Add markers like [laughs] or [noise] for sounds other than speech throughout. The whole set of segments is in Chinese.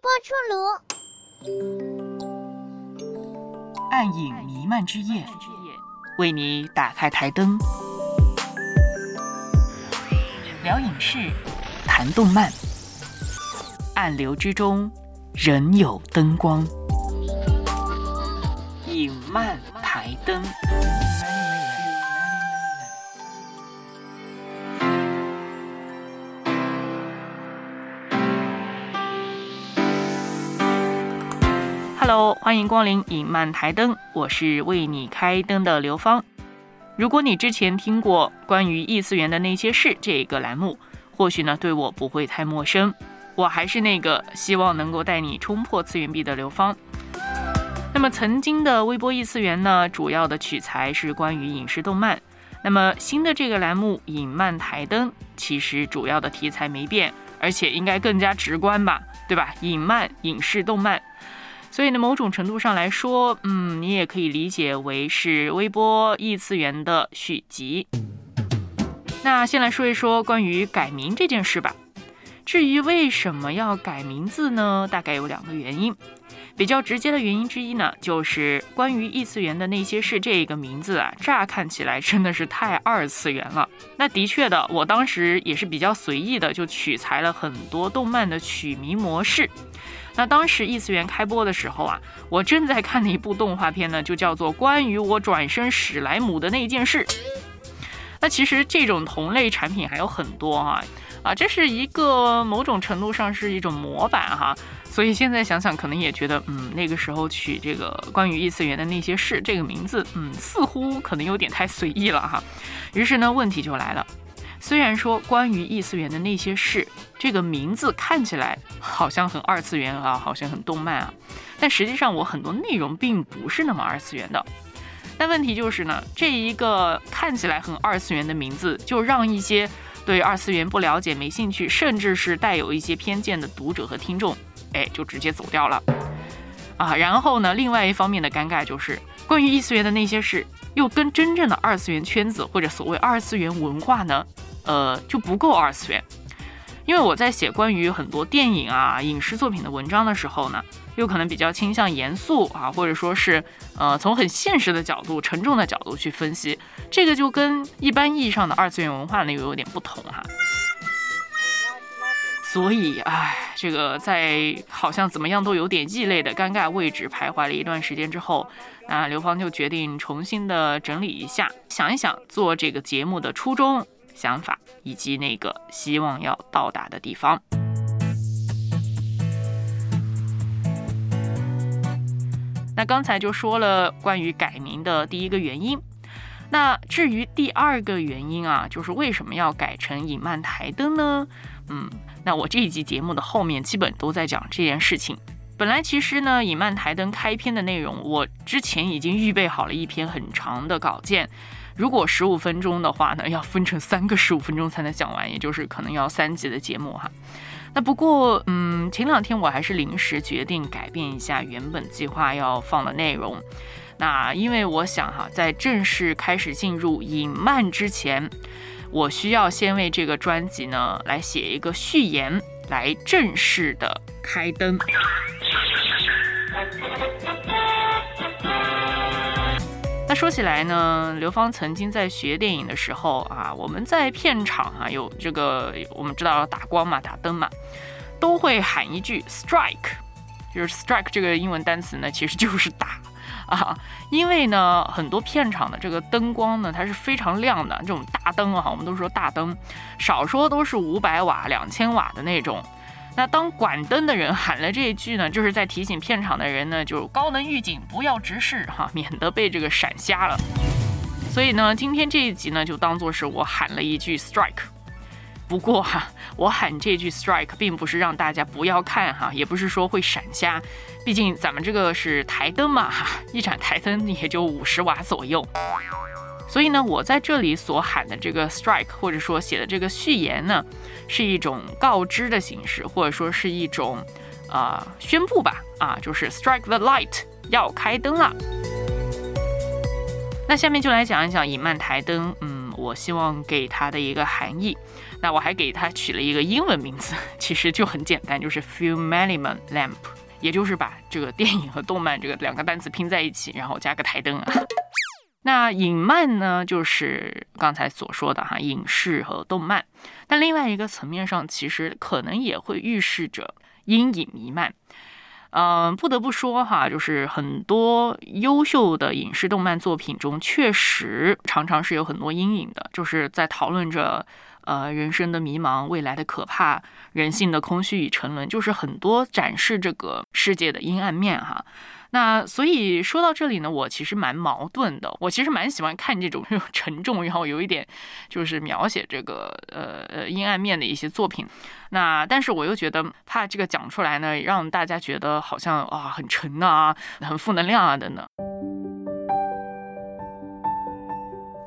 播出炉，暗影弥漫之夜，为你打开台灯，聊影视，谈动漫，暗流之中仍有灯光，影漫台灯。Hello，欢迎光临影漫台灯，我是为你开灯的刘芳。如果你之前听过关于异次元的那些事这个栏目，或许呢对我不会太陌生。我还是那个希望能够带你冲破次元壁的刘芳。那么曾经的微波异次元呢，主要的取材是关于影视动漫。那么新的这个栏目影漫台灯，其实主要的题材没变，而且应该更加直观吧，对吧？影漫影视动漫。所以呢，某种程度上来说，嗯，你也可以理解为是微波异次元的续集。那先来说一说关于改名这件事吧。至于为什么要改名字呢？大概有两个原因。比较直接的原因之一呢，就是关于异次元的那些事这个名字啊，乍看起来真的是太二次元了。那的确的，我当时也是比较随意的，就取材了很多动漫的取名模式。那当时异次元开播的时候啊，我正在看的一部动画片呢，就叫做《关于我转身史莱姆的那件事》。那其实这种同类产品还有很多哈，啊，这是一个某种程度上是一种模板哈。所以现在想想，可能也觉得，嗯，那个时候取这个关于异次元的那些事这个名字，嗯，似乎可能有点太随意了哈。于是呢，问题就来了。虽然说关于异次元的那些事这个名字看起来好像很二次元啊，好像很动漫啊，但实际上我很多内容并不是那么二次元的。但问题就是呢，这一个看起来很二次元的名字，就让一些对二次元不了解、没兴趣，甚至是带有一些偏见的读者和听众，哎，就直接走掉了啊。然后呢，另外一方面的尴尬就是关于异次元的那些事，又跟真正的二次元圈子或者所谓二次元文化呢？呃，就不够二次元，因为我在写关于很多电影啊、影视作品的文章的时候呢，又可能比较倾向严肃啊，或者说是呃从很现实的角度、沉重的角度去分析，这个就跟一般意义上的二次元文化呢又有点不同哈。所以，唉，这个在好像怎么样都有点异类的尴尬位置徘徊了一段时间之后，那刘芳就决定重新的整理一下，想一想做这个节目的初衷。想法以及那个希望要到达的地方。那刚才就说了关于改名的第一个原因。那至于第二个原因啊，就是为什么要改成影漫台灯呢？嗯，那我这一集节目的后面基本都在讲这件事情。本来其实呢，影漫台灯开篇的内容，我之前已经预备好了一篇很长的稿件。如果十五分钟的话呢，要分成三个十五分钟才能讲完，也就是可能要三集的节目哈。那不过，嗯，前两天我还是临时决定改变一下原本计划要放的内容。那因为我想哈，在正式开始进入影漫之前，我需要先为这个专辑呢来写一个序言，来正式的开灯。那说起来呢，刘芳曾经在学电影的时候啊，我们在片场啊有这个，我们知道打光嘛，打灯嘛，都会喊一句 strike，就是 strike 这个英文单词呢，其实就是打啊，因为呢，很多片场的这个灯光呢，它是非常亮的，这种大灯啊，我们都说大灯，少说都是五百瓦、两千瓦的那种。那当管灯的人喊了这一句呢，就是在提醒片场的人呢，就高能预警，不要直视哈，免得被这个闪瞎了。所以呢，今天这一集呢，就当做是我喊了一句 strike。不过哈，我喊这句 strike 并不是让大家不要看哈，也不是说会闪瞎，毕竟咱们这个是台灯嘛哈，一盏台灯也就五十瓦左右。所以呢，我在这里所喊的这个 strike，或者说写的这个序言呢，是一种告知的形式，或者说是一种啊宣布吧，啊，就是 strike the light，要开灯了。那下面就来讲一讲影漫台灯，嗯，我希望给它的一个含义。那我还给它取了一个英文名字，[laughs] 其实就很简单，就是 Film Element Lamp，也就是把这个电影和动漫这个两个单词拼在一起，然后加个台灯啊。[laughs] 那影漫呢，就是刚才所说的哈，影视和动漫。但另外一个层面上，其实可能也会预示着阴影弥漫。嗯，不得不说哈，就是很多优秀的影视动漫作品中，确实常常是有很多阴影的，就是在讨论着呃人生的迷茫、未来的可怕、人性的空虚与沉沦，就是很多展示这个世界的阴暗面哈。那所以说到这里呢，我其实蛮矛盾的。我其实蛮喜欢看这种 [laughs] 又沉重，然后有一点就是描写这个呃呃阴暗面的一些作品。那但是我又觉得怕这个讲出来呢，让大家觉得好像啊很沉呐啊，很负能量啊等等。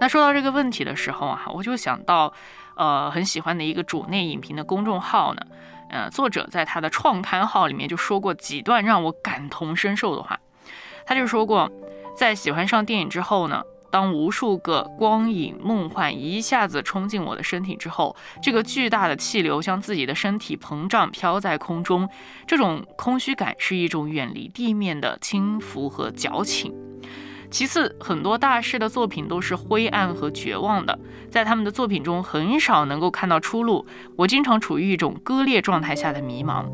那说到这个问题的时候啊，我就想到呃很喜欢的一个主内影评的公众号呢。呃，作者在他的创刊号里面就说过几段让我感同身受的话。他就说过，在喜欢上电影之后呢，当无数个光影梦幻一下子冲进我的身体之后，这个巨大的气流向自己的身体膨胀，飘在空中，这种空虚感是一种远离地面的轻浮和矫情。其次，很多大师的作品都是灰暗和绝望的，在他们的作品中很少能够看到出路。我经常处于一种割裂状态下的迷茫。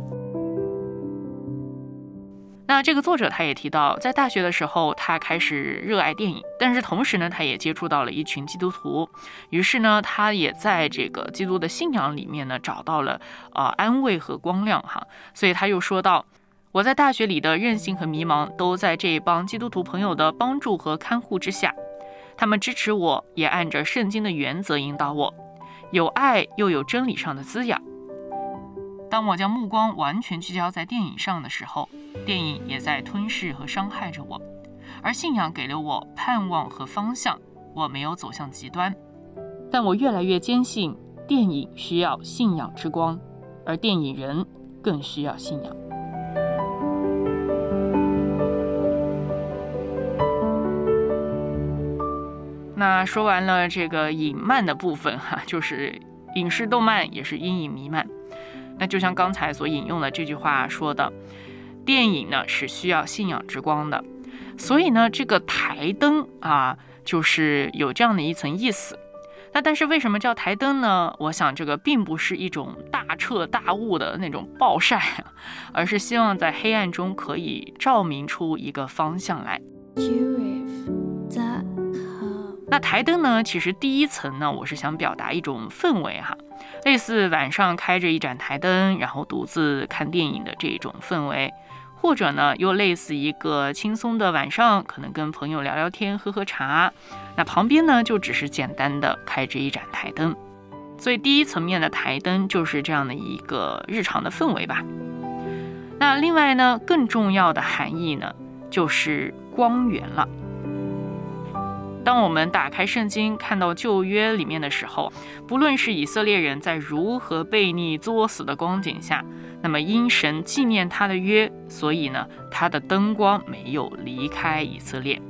那这个作者他也提到，在大学的时候，他开始热爱电影，但是同时呢，他也接触到了一群基督徒，于是呢，他也在这个基督的信仰里面呢，找到了啊安慰和光亮哈。所以他又说到。我在大学里的任性和迷茫，都在这一帮基督徒朋友的帮助和看护之下。他们支持我，也按着圣经的原则引导我，有爱又有真理上的滋养。当我将目光完全聚焦在电影上的时候，电影也在吞噬和伤害着我，而信仰给了我盼望和方向。我没有走向极端，但我越来越坚信，电影需要信仰之光，而电影人更需要信仰。那说完了这个影漫的部分哈，就是影视动漫也是阴影弥漫。那就像刚才所引用的这句话说的，电影呢是需要信仰之光的，所以呢这个台灯啊就是有这样的一层意思。那但是为什么叫台灯呢？我想这个并不是一种大彻大悟的那种暴晒，而是希望在黑暗中可以照明出一个方向来。那台灯呢？其实第一层呢，我是想表达一种氛围哈，类似晚上开着一盏台灯，然后独自看电影的这种氛围，或者呢，又类似一个轻松的晚上，可能跟朋友聊聊天、喝喝茶，那旁边呢就只是简单的开着一盏台灯，所以第一层面的台灯就是这样的一个日常的氛围吧。那另外呢，更重要的含义呢，就是光源了。当我们打开圣经，看到旧约里面的时候，不论是以色列人在如何悖逆作死的光景下，那么因神纪念他的约，所以呢，他的灯光没有离开以色列。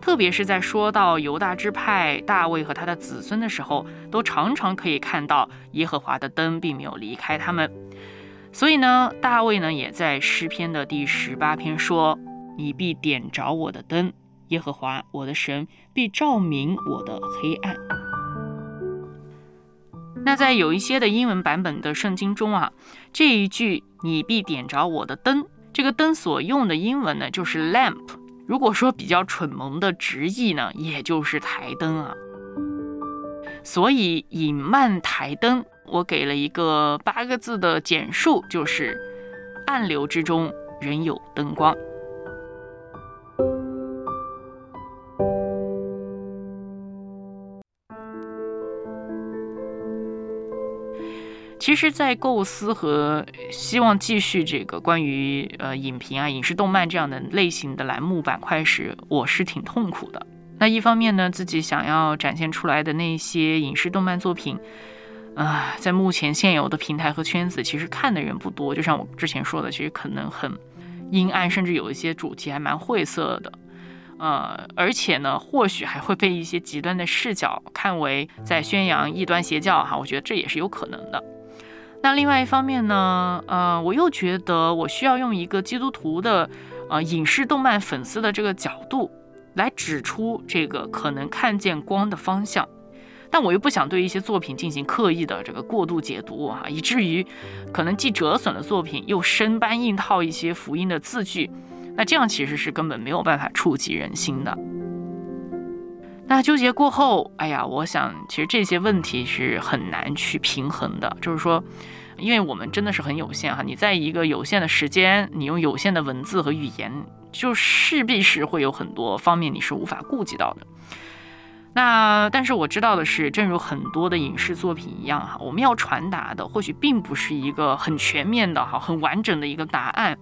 特别是在说到犹大支派大卫和他的子孙的时候，都常常可以看到耶和华的灯并没有离开他们。所以呢，大卫呢也在诗篇的第十八篇说：“你必点着我的灯。”耶和华我的神必照明我的黑暗。那在有一些的英文版本的圣经中啊，这一句“你必点着我的灯”，这个灯所用的英文呢就是 lamp。如果说比较蠢萌的直译呢，也就是台灯啊。所以隐漫台灯，我给了一个八个字的简述，就是暗流之中仍有灯光。实，在构思和希望继续这个关于呃影评啊、影视动漫这样的类型的栏目板块时，我是挺痛苦的。那一方面呢，自己想要展现出来的那些影视动漫作品，啊，在目前现有的平台和圈子，其实看的人不多。就像我之前说的，其实可能很阴暗，甚至有一些主题还蛮晦涩的。呃，而且呢，或许还会被一些极端的视角看为在宣扬异端邪教哈，我觉得这也是有可能的。那另外一方面呢，呃，我又觉得我需要用一个基督徒的呃影视动漫粉丝的这个角度来指出这个可能看见光的方向，但我又不想对一些作品进行刻意的这个过度解读啊，以至于可能既折损了作品，又生搬硬套一些福音的字句。那这样其实是根本没有办法触及人心的。那纠结过后，哎呀，我想其实这些问题是很难去平衡的。就是说，因为我们真的是很有限哈，你在一个有限的时间，你用有限的文字和语言，就势必是会有很多方面你是无法顾及到的。那但是我知道的是，正如很多的影视作品一样哈，我们要传达的或许并不是一个很全面的哈、很完整的一个答案。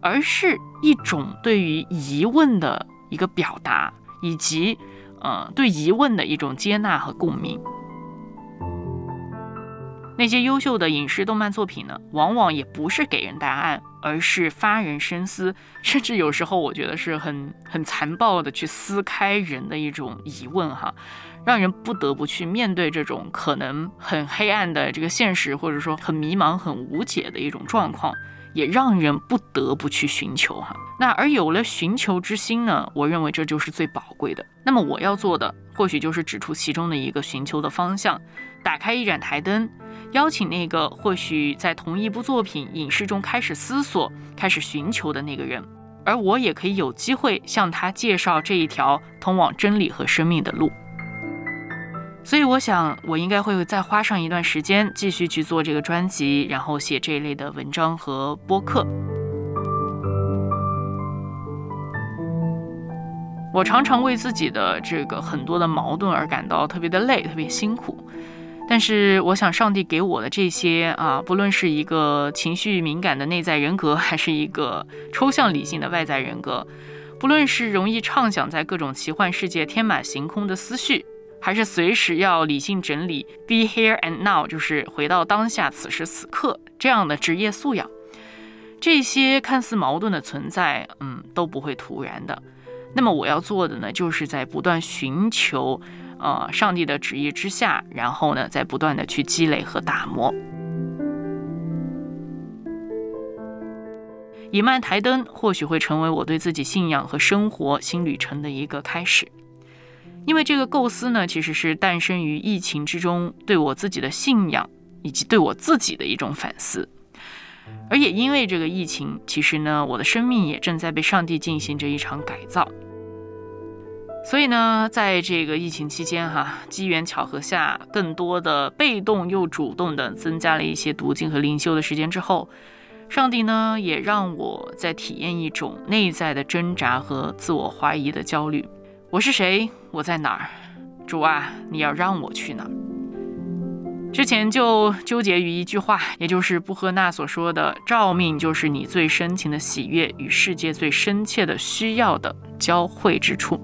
而是一种对于疑问的一个表达，以及呃对疑问的一种接纳和共鸣。那些优秀的影视动漫作品呢，往往也不是给人答案，而是发人深思，甚至有时候我觉得是很很残暴的去撕开人的一种疑问哈，让人不得不去面对这种可能很黑暗的这个现实，或者说很迷茫、很无解的一种状况。也让人不得不去寻求哈，那而有了寻求之心呢，我认为这就是最宝贵的。那么我要做的，或许就是指出其中的一个寻求的方向，打开一盏台灯，邀请那个或许在同一部作品影视中开始思索、开始寻求的那个人，而我也可以有机会向他介绍这一条通往真理和生命的路。所以我想，我应该会再花上一段时间，继续去做这个专辑，然后写这一类的文章和播客。我常常为自己的这个很多的矛盾而感到特别的累，特别辛苦。但是，我想上帝给我的这些啊，不论是一个情绪敏感的内在人格，还是一个抽象理性的外在人格，不论是容易畅想在各种奇幻世界天马行空的思绪。还是随时要理性整理，be here and now，就是回到当下，此时此刻这样的职业素养，这些看似矛盾的存在，嗯，都不会突然的。那么我要做的呢，就是在不断寻求，呃，上帝的旨意之下，然后呢，在不断的去积累和打磨。以曼台灯或许会成为我对自己信仰和生活新旅程的一个开始。因为这个构思呢，其实是诞生于疫情之中，对我自己的信仰以及对我自己的一种反思，而也因为这个疫情，其实呢，我的生命也正在被上帝进行着一场改造。所以呢，在这个疫情期间，哈，机缘巧合下，更多的被动又主动的增加了一些读经和灵修的时间之后，上帝呢，也让我在体验一种内在的挣扎和自我怀疑的焦虑。我是谁？我在哪儿？主啊，你要让我去哪儿？之前就纠结于一句话，也就是布赫纳所说的“召命就是你最深情的喜悦与世界最深切的需要的交汇之处”。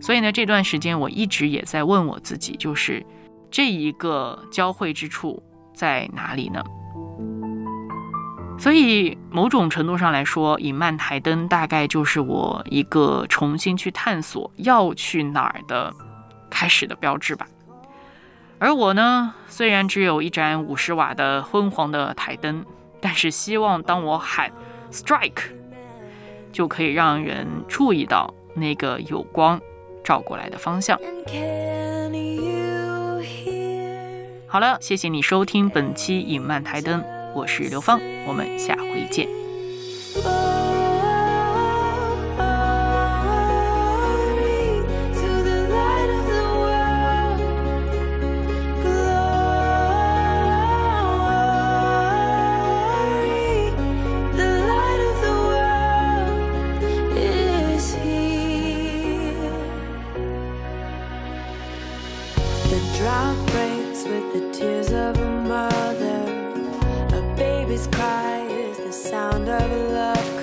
所以呢，这段时间我一直也在问我自己，就是这一个交汇之处在哪里呢？所以，某种程度上来说，隐曼台灯大概就是我一个重新去探索要去哪儿的开始的标志吧。而我呢，虽然只有一盏五十瓦的昏黄的台灯，但是希望当我喊 “strike”，就可以让人注意到那个有光照过来的方向。好了，谢谢你收听本期隐曼台灯。我是刘芳，我们下回见。baby's cry is the sound of never left